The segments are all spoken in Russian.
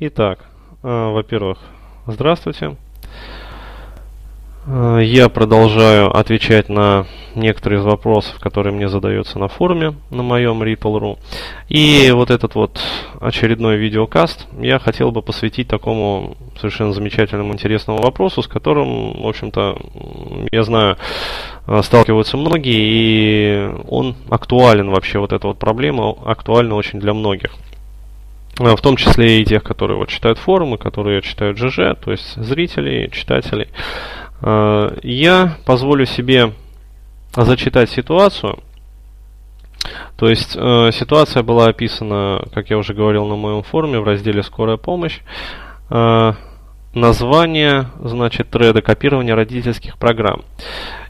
Итак, э, во-первых, здравствуйте. Э, я продолжаю отвечать на некоторые из вопросов, которые мне задаются на форуме на моем Ripple.ru. И вот этот вот очередной видеокаст я хотел бы посвятить такому совершенно замечательному, интересному вопросу, с которым, в общем-то, я знаю, э, сталкиваются многие, и он актуален вообще, вот эта вот проблема актуальна очень для многих. А, в том числе и тех, которые вот читают форумы, которые читают ЖЖ, то есть зрителей, читателей. А, я позволю себе зачитать ситуацию. То есть э, ситуация была описана, как я уже говорил на моем форуме, в разделе «Скорая помощь». Название, значит, треда копирования родительских программ.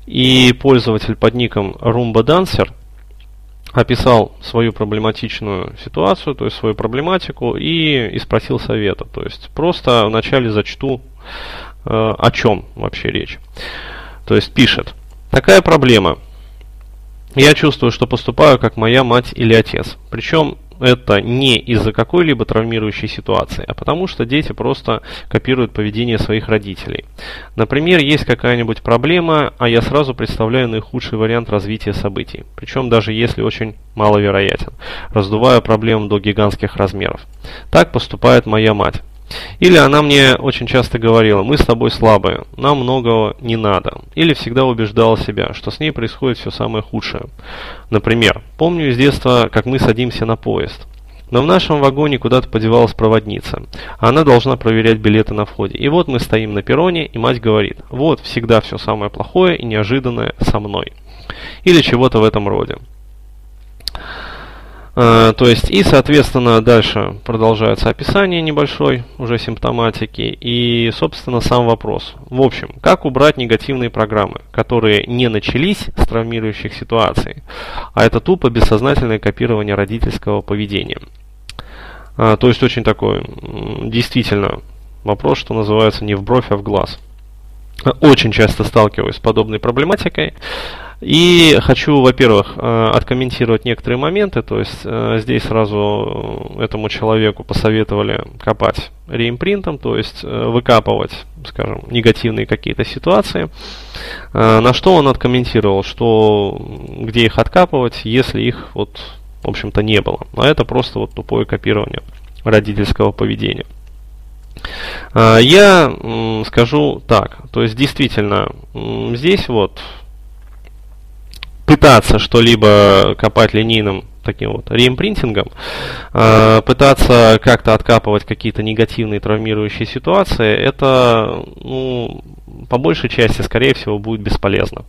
И пользователь под ником Roomba Dancer описал свою проблематичную ситуацию, то есть свою проблематику, и, и спросил совета. То есть просто вначале зачту, э, о чем вообще речь. То есть пишет. Такая проблема. Я чувствую, что поступаю как моя мать или отец. Причем это не из-за какой-либо травмирующей ситуации, а потому что дети просто копируют поведение своих родителей. Например, есть какая-нибудь проблема, а я сразу представляю наихудший вариант развития событий, причем даже если очень маловероятен, раздувая проблему до гигантских размеров. Так поступает моя мать. Или она мне очень часто говорила, мы с тобой слабые, нам многого не надо. Или всегда убеждала себя, что с ней происходит все самое худшее. Например, помню из детства, как мы садимся на поезд. Но в нашем вагоне куда-то подевалась проводница. Она должна проверять билеты на входе. И вот мы стоим на перроне, и мать говорит, вот всегда все самое плохое и неожиданное со мной. Или чего-то в этом роде. Э, то есть, и, соответственно, дальше продолжается описание небольшой уже симптоматики и, собственно, сам вопрос. В общем, как убрать негативные программы, которые не начались с травмирующих ситуаций, а это тупо бессознательное копирование родительского поведения. А, то есть, очень такой, действительно, вопрос, что называется, не в бровь, а в глаз. Очень часто сталкиваюсь с подобной проблематикой. И хочу, во-первых, э, откомментировать некоторые моменты. То есть э, здесь сразу этому человеку посоветовали копать реимпринтом, то есть э, выкапывать, скажем, негативные какие-то ситуации. На что он откомментировал, что где их откапывать, если их вот, в общем-то, не было. А это просто вот тупое копирование родительского поведения. Я скажу так, то есть действительно здесь вот пытаться что-либо копать линейным таким вот реимпринтингом, э, пытаться как-то откапывать какие-то негативные травмирующие ситуации, это, ну, по большей части, скорее всего, будет бесполезно.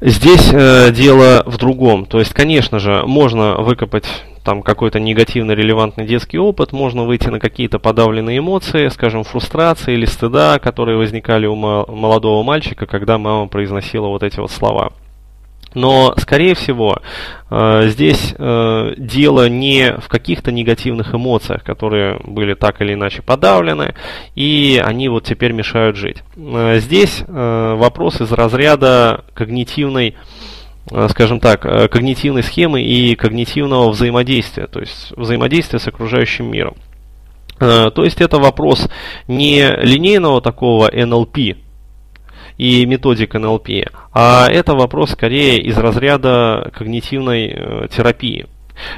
Здесь э, дело в другом. То есть, конечно же, можно выкопать там какой-то негативно релевантный детский опыт, можно выйти на какие-то подавленные эмоции, скажем, фрустрации или стыда, которые возникали у молодого мальчика, когда мама произносила вот эти вот слова. Но, скорее всего, э, здесь э, дело не в каких-то негативных эмоциях, которые были так или иначе подавлены, и они вот теперь мешают жить. Э, здесь вопрос из разряда когнитивной скажем так, когнитивной схемы и когнитивного взаимодействия, то есть взаимодействия с окружающим миром. То есть это вопрос не линейного такого NLP, и методик НЛП, а это вопрос скорее из разряда когнитивной э, терапии.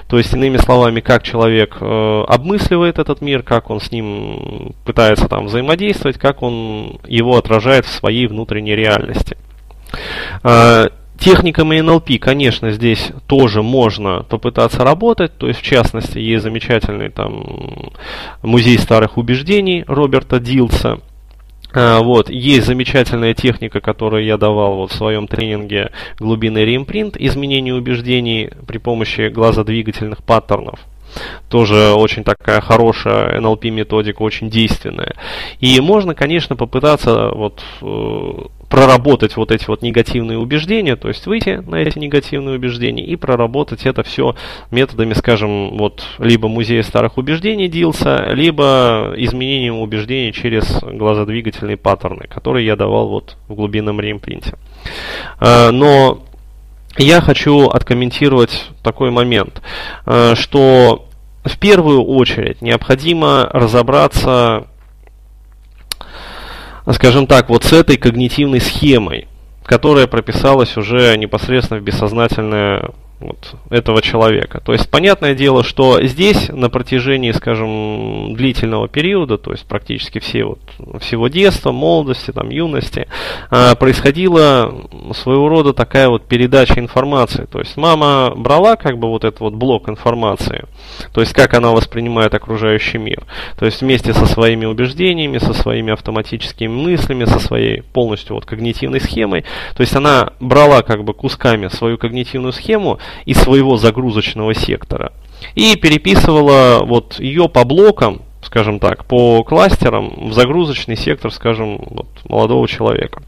То есть, иными словами, как человек э, обмысливает этот мир, как он с ним пытается там взаимодействовать, как он его отражает в своей внутренней реальности. Э, Техниками НЛП, конечно, здесь тоже можно попытаться работать. То есть, в частности, есть замечательный там музей старых убеждений Роберта Дилса – вот, есть замечательная техника, которую я давал вот в своем тренинге глубинный реимпринт, изменение убеждений при помощи глазодвигательных паттернов. Тоже очень такая хорошая NLP методика, очень действенная. И можно, конечно, попытаться вот э, проработать вот эти вот негативные убеждения, то есть выйти на эти негативные убеждения и проработать это все методами, скажем, вот либо музея старых убеждений Дилса, либо изменением убеждений через глазодвигательные паттерны, которые я давал вот в глубинном реимпринте. А, но я хочу откомментировать такой момент, а, что в первую очередь необходимо разобраться, скажем так, вот с этой когнитивной схемой, которая прописалась уже непосредственно в бессознательное вот этого человека. То есть, понятное дело, что здесь на протяжении, скажем, длительного периода, то есть практически все вот, всего детства, молодости, там, юности, э, происходила своего рода такая вот передача информации. То есть мама брала как бы вот этот вот блок информации, то есть как она воспринимает окружающий мир. То есть вместе со своими убеждениями, со своими автоматическими мыслями, со своей полностью вот когнитивной схемой. То есть она брала как бы кусками свою когнитивную схему из своего загрузочного сектора и переписывала вот ее по блокам, скажем так, по кластерам в загрузочный сектор, скажем, вот, молодого человека.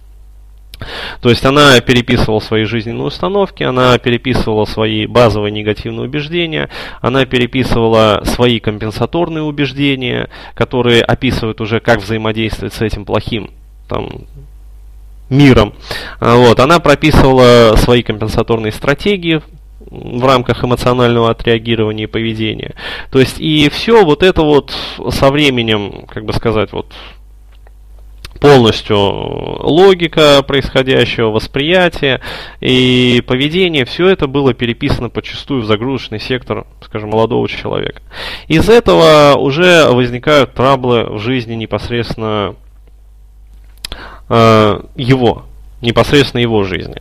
То есть она переписывала свои жизненные установки, она переписывала свои базовые негативные убеждения, она переписывала свои компенсаторные убеждения, которые описывают уже, как взаимодействовать с этим плохим там, миром. А, вот, она прописывала свои компенсаторные стратегии, в рамках эмоционального отреагирования и поведения. То есть и все вот это вот со временем, как бы сказать, вот полностью логика происходящего, восприятие и поведение, все это было переписано почастую в загрузочный сектор, скажем, молодого человека. Из этого уже возникают траблы в жизни непосредственно э, его, непосредственно его жизни.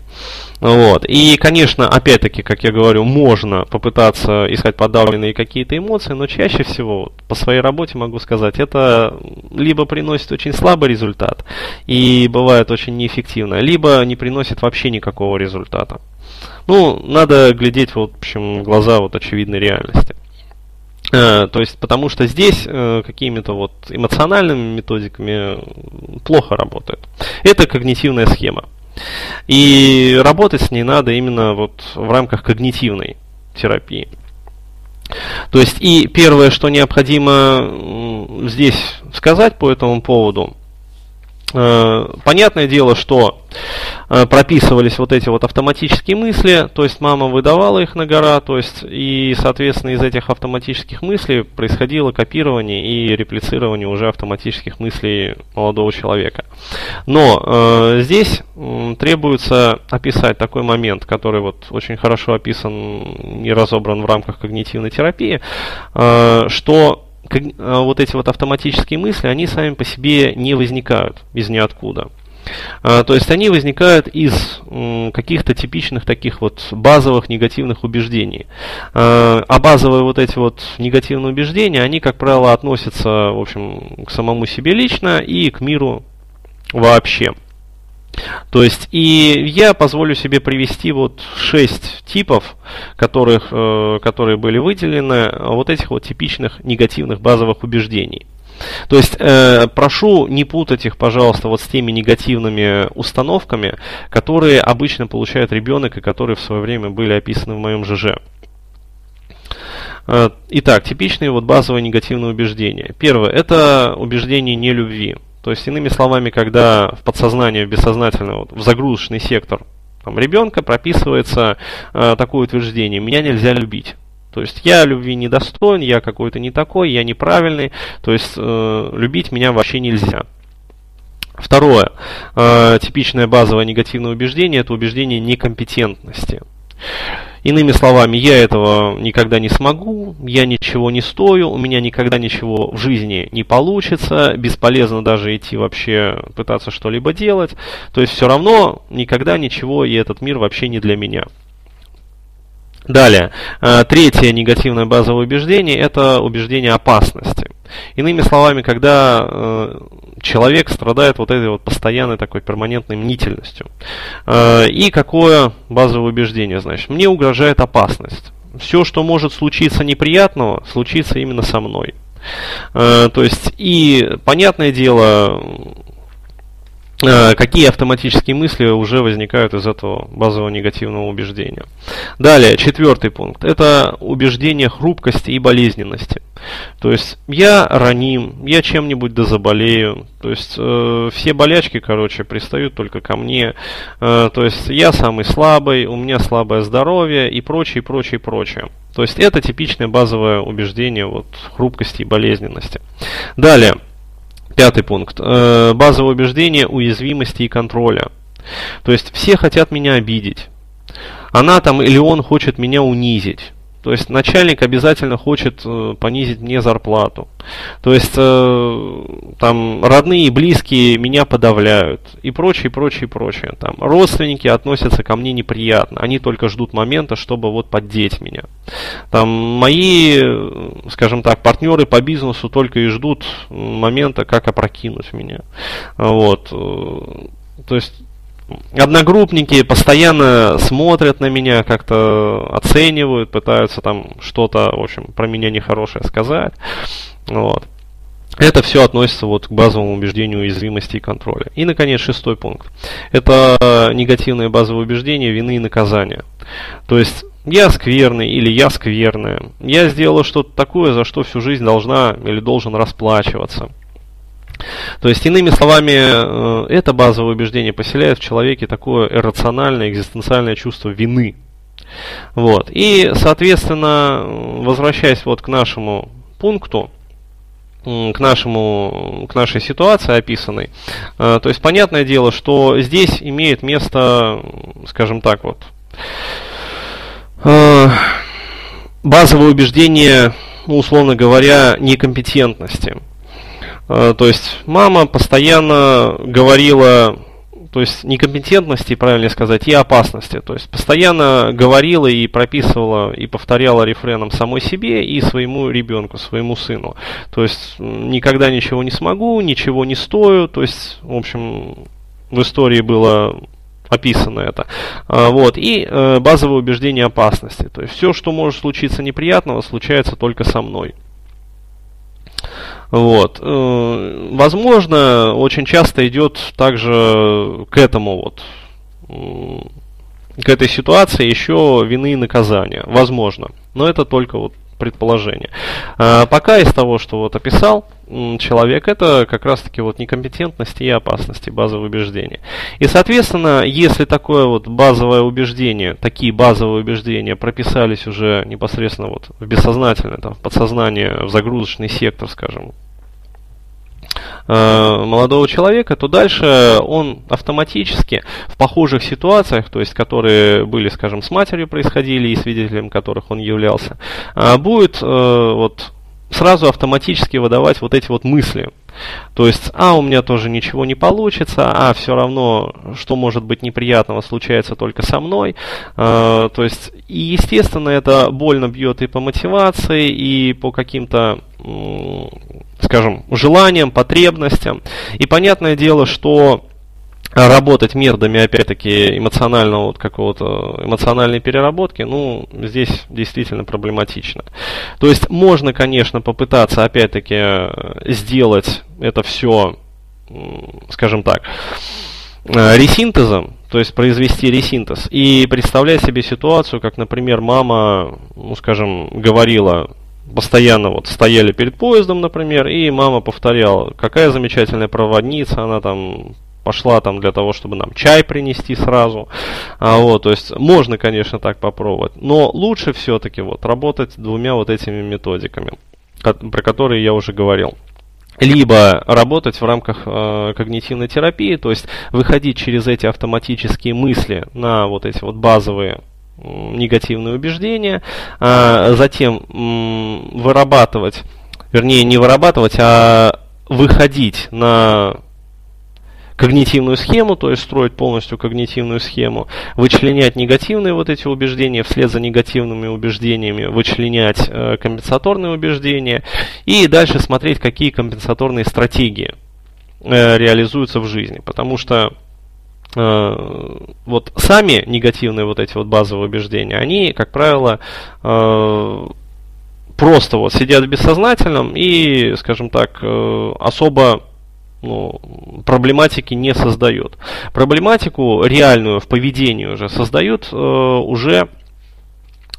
Вот. И, конечно, опять-таки, как я говорю, можно попытаться искать подавленные какие-то эмоции, но чаще всего, по своей работе могу сказать, это либо приносит очень слабый результат и бывает очень неэффективно, либо не приносит вообще никакого результата. Ну, надо глядеть, вот, в общем, в глаза вот очевидной реальности. Э, то есть, потому что здесь э, какими-то вот эмоциональными методиками плохо работает. Это когнитивная схема. И работать с ней надо именно вот в рамках когнитивной терапии. То есть и первое, что необходимо здесь сказать по этому поводу, Э, понятное дело, что э, прописывались вот эти вот автоматические мысли, то есть мама выдавала их на гора, то есть и, соответственно, из этих автоматических мыслей происходило копирование и реплицирование уже автоматических мыслей молодого человека. Но э, здесь э, требуется описать такой момент, который вот очень хорошо описан и разобран в рамках когнитивной терапии, э, что а, вот эти вот автоматические мысли, они сами по себе не возникают из ниоткуда. А, то есть они возникают из каких-то типичных таких вот базовых негативных убеждений. А, а базовые вот эти вот негативные убеждения, они, как правило, относятся, в общем, к самому себе лично и к миру вообще. То есть, и я позволю себе привести вот шесть типов, которых, э, которые были выделены, вот этих вот типичных негативных базовых убеждений. То есть, э, прошу не путать их, пожалуйста, вот с теми негативными установками, которые обычно получает ребенок и которые в свое время были описаны в моем ЖЖ. Э, итак, типичные вот базовые негативные убеждения. Первое – это убеждение нелюбви. То есть, иными словами, когда в подсознание, в бессознательное, вот, в загрузочный сектор там, ребенка прописывается э, такое утверждение «меня нельзя любить». То есть я любви недостоин, я какой-то не такой, я неправильный, то есть э, любить меня вообще нельзя. Второе, э, типичное базовое негативное убеждение, это убеждение некомпетентности. Иными словами, я этого никогда не смогу, я ничего не стою, у меня никогда ничего в жизни не получится, бесполезно даже идти вообще пытаться что-либо делать. То есть все равно никогда ничего, и этот мир вообще не для меня. Далее, э, третье негативное базовое убеждение – это убеждение опасности. Иными словами, когда э, человек страдает вот этой вот постоянной такой перманентной мнительностью. Э, и какое базовое убеждение, значит, мне угрожает опасность. Все, что может случиться неприятного, случится именно со мной. То есть, и понятное дело, какие автоматические мысли уже возникают из этого базового негативного убеждения. Далее, четвертый пункт. Это убеждение хрупкости и болезненности. То есть я раним, я чем-нибудь да заболею. То есть э, все болячки, короче, пристают только ко мне. Э, то есть я самый слабый, у меня слабое здоровье и прочее, прочее, прочее. То есть это типичное базовое убеждение вот, хрупкости и болезненности. Далее, пятый пункт. Э, базовое убеждение уязвимости и контроля. То есть все хотят меня обидеть. Она там или он хочет меня унизить. То есть начальник обязательно хочет э, понизить мне зарплату. То есть э, там родные и близкие меня подавляют и прочее, прочее, прочее. Там родственники относятся ко мне неприятно. Они только ждут момента, чтобы вот поддеть меня. Там мои, э, скажем так, партнеры по бизнесу только и ждут момента, как опрокинуть меня. Вот. То есть одногруппники постоянно смотрят на меня, как-то оценивают, пытаются там что-то, в общем, про меня нехорошее сказать. Вот. Это все относится вот к базовому убеждению уязвимости и контроля. И, наконец, шестой пункт. Это негативное базовое убеждение вины и наказания. То есть, я скверный или я скверная. Я сделала что-то такое, за что всю жизнь должна или должен расплачиваться. То есть, иными словами, э, это базовое убеждение поселяет в человеке такое иррациональное, экзистенциальное чувство вины. Вот. И, соответственно, возвращаясь вот к нашему пункту, к нашему, к нашей ситуации описанной. Э, то есть понятное дело, что здесь имеет место, скажем так вот, э, базовое убеждение, ну, условно говоря, некомпетентности. Э, то есть мама постоянно говорила, то есть некомпетентности, правильно сказать, и опасности. То есть постоянно говорила и прописывала и повторяла рефреном самой себе и своему ребенку, своему сыну. То есть никогда ничего не смогу, ничего не стою. То есть, в общем, в истории было описано это. А, вот. И э, базовое убеждение опасности. То есть все, что может случиться неприятного, случается только со мной. Вот. Э, возможно, очень часто идет также к этому вот, к этой ситуации еще вины и наказания. Возможно. Но это только вот предположение. А пока из того, что вот описал человек, это как раз-таки вот некомпетентность и опасности, базовые убеждения. И, соответственно, если такое вот базовое убеждение, такие базовые убеждения прописались уже непосредственно вот в бессознательное, там, в подсознание, в загрузочный сектор, скажем, молодого человека, то дальше он автоматически в похожих ситуациях, то есть которые были, скажем, с матерью происходили и свидетелем которых он являлся, э, будет э, вот сразу автоматически выдавать вот эти вот мысли. То есть, а, у меня тоже ничего не получится, а, все равно, что может быть неприятного, случается только со мной. Э, то есть, и, естественно, это больно бьет и по мотивации, и по каким-то, скажем, желаниям, потребностям. И понятное дело, что работать методами, опять-таки, эмоционального вот какого-то, эмоциональной переработки, ну, здесь действительно проблематично. То есть можно, конечно, попытаться, опять-таки, сделать это все, скажем так, э, ресинтезом, то есть произвести ресинтез, и представлять себе ситуацию, как, например, мама, ну, скажем, говорила постоянно вот стояли перед поездом, например, и мама повторяла, какая замечательная проводница, она там пошла там для того, чтобы нам чай принести сразу. А, вот, то есть можно, конечно, так попробовать. Но лучше все-таки вот работать двумя вот этими методиками, про которые я уже говорил либо работать в рамках э, когнитивной терапии, то есть выходить через эти автоматические мысли на вот эти вот базовые негативные убеждения, а затем вырабатывать, вернее не вырабатывать, а выходить на когнитивную схему, то есть строить полностью когнитивную схему, вычленять негативные вот эти убеждения, вслед за негативными убеждениями вычленять э, компенсаторные убеждения и дальше смотреть, какие компенсаторные стратегии э, реализуются в жизни. Потому что э, вот сами негативные вот эти вот базовые убеждения, они, как правило, э, просто вот сидят в бессознательном и, скажем так, э, особо ну, проблематики не создает. Проблематику реальную в поведении уже создают э, уже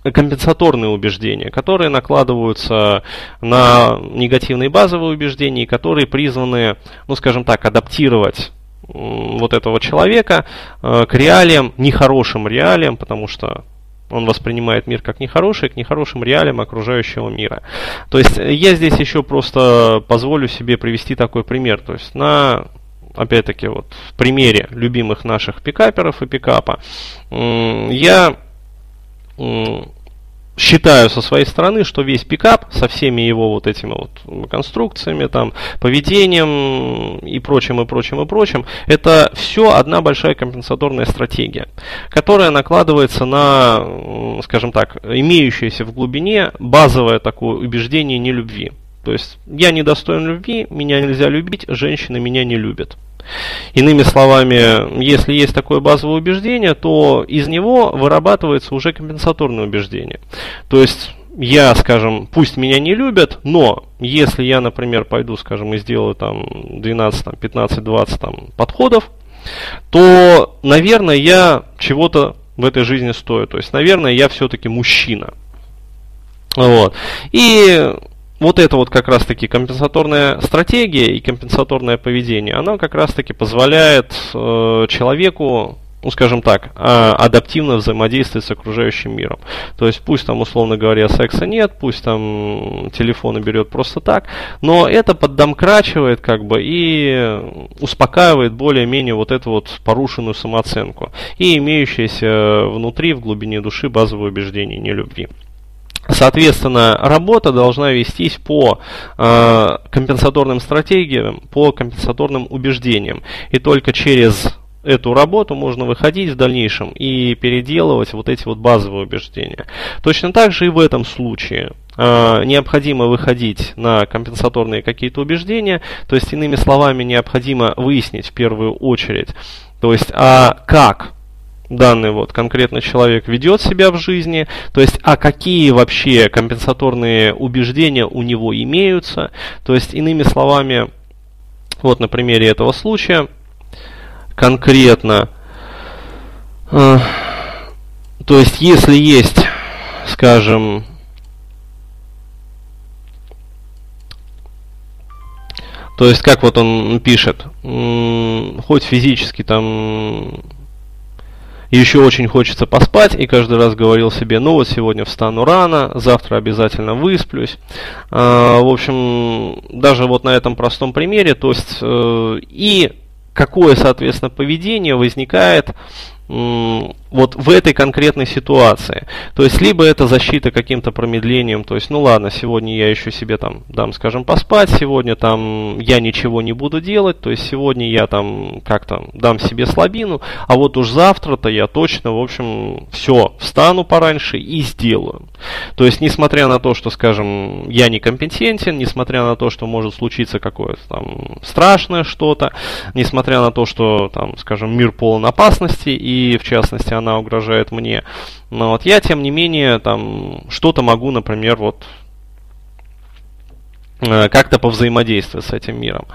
компенсаторные убеждения, которые накладываются на негативные базовые убеждения, которые призваны, ну скажем так, адаптировать вот этого человека э, к реалиям, нехорошим реалиям, потому что Он воспринимает мир как нехороший, к нехорошим реалиям окружающего мира. То есть я здесь еще просто позволю себе привести такой пример. То есть на опять-таки вот в примере любимых наших пикаперов и пикапа я считаю со своей стороны, что весь пикап со всеми его вот этими вот конструкциями, там, поведением и прочим, и прочим, и прочим, это все одна большая компенсаторная стратегия, которая накладывается на, скажем так, имеющееся в глубине базовое такое убеждение нелюбви. То есть я недостоин любви, меня нельзя любить, женщины меня не любят. Иными словами, если есть такое базовое убеждение, то из него вырабатывается уже компенсаторное убеждение. То есть я, скажем, пусть меня не любят, но если я, например, пойду, скажем, и сделаю там 12, там, 15, 20 там, подходов, то, наверное, я чего-то в этой жизни стою. То есть, наверное, я все-таки мужчина. Вот. И вот это вот как раз-таки компенсаторная стратегия и компенсаторное поведение, оно как раз-таки позволяет э, человеку ну, скажем так, э, адаптивно взаимодействовать с окружающим миром. То есть пусть там, условно говоря, секса нет, пусть там телефоны берет просто так, но это поддомкрачивает как бы и успокаивает более-менее вот эту вот порушенную самооценку и имеющиеся внутри, в глубине души базовые убеждения нелюбви. Соответственно, работа должна вестись по э, компенсаторным стратегиям, по компенсаторным убеждениям. И только через эту работу можно выходить в дальнейшем и переделывать вот эти вот базовые убеждения. Точно так же и в этом случае э, необходимо выходить на компенсаторные какие-то убеждения, то есть иными словами необходимо выяснить в первую очередь, то есть а как данный вот конкретный человек ведет себя в жизни, то есть а какие вообще компенсаторные убеждения у него имеются, то есть иными словами, вот на примере этого случая, конкретно, э, то есть если есть, скажем, То есть, как вот он пишет, хоть физически там еще очень хочется поспать, и каждый раз говорил себе, ну вот сегодня встану рано, завтра обязательно высплюсь. А, в общем, даже вот на этом простом примере, то есть э, и какое, соответственно, поведение возникает вот в этой конкретной ситуации. То есть, либо это защита каким-то промедлением, то есть, ну ладно, сегодня я еще себе там дам, скажем, поспать, сегодня там я ничего не буду делать, то есть, сегодня я там как-то дам себе слабину, а вот уж завтра-то я точно, в общем, все, встану пораньше и сделаю. То есть, несмотря на то, что, скажем, я некомпетентен, несмотря на то, что может случиться какое-то там страшное что-то, несмотря на то, что там, скажем, мир полон опасности, и в частности она угрожает мне. Но вот я, тем не менее, там что-то могу, например, вот э, как-то повзаимодействовать с этим миром.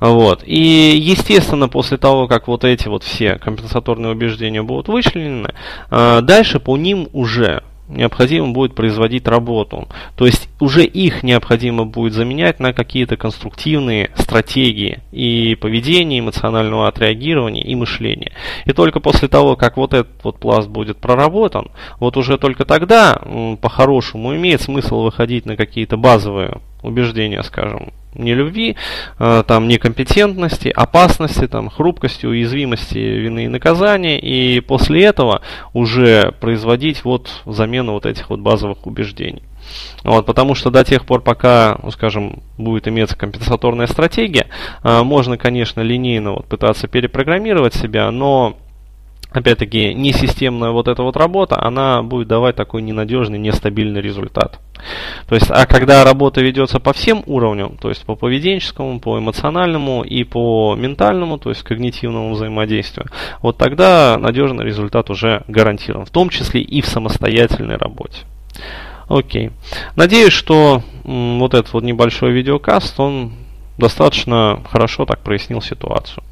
Вот. И, естественно, после того, как вот эти вот все компенсаторные убеждения будут вычленены, э, дальше по ним уже необходимо будет производить работу. То есть уже их необходимо будет заменять на какие-то конструктивные стратегии и поведения, эмоционального отреагирования и мышления. И только после того, как вот этот вот пласт будет проработан, вот уже только тогда по-хорошему имеет смысл выходить на какие-то базовые убеждения, скажем, не любви, э, там, некомпетентности, опасности, там, хрупкости, уязвимости, вины и наказания, и после этого уже производить вот замену вот этих вот базовых убеждений. Вот, потому что до тех пор, пока, ну, скажем, будет иметься компенсаторная стратегия, э, можно, конечно, линейно вот пытаться перепрограммировать себя, но опять-таки, несистемная вот эта вот работа, она будет давать такой ненадежный, нестабильный результат. То есть, а когда работа ведется по всем уровням, то есть по поведенческому, по эмоциональному и по ментальному, то есть когнитивному взаимодействию, вот тогда надежный результат уже гарантирован, в том числе и в самостоятельной работе. Окей. Надеюсь, что м, вот этот вот небольшой видеокаст, он достаточно хорошо так прояснил ситуацию.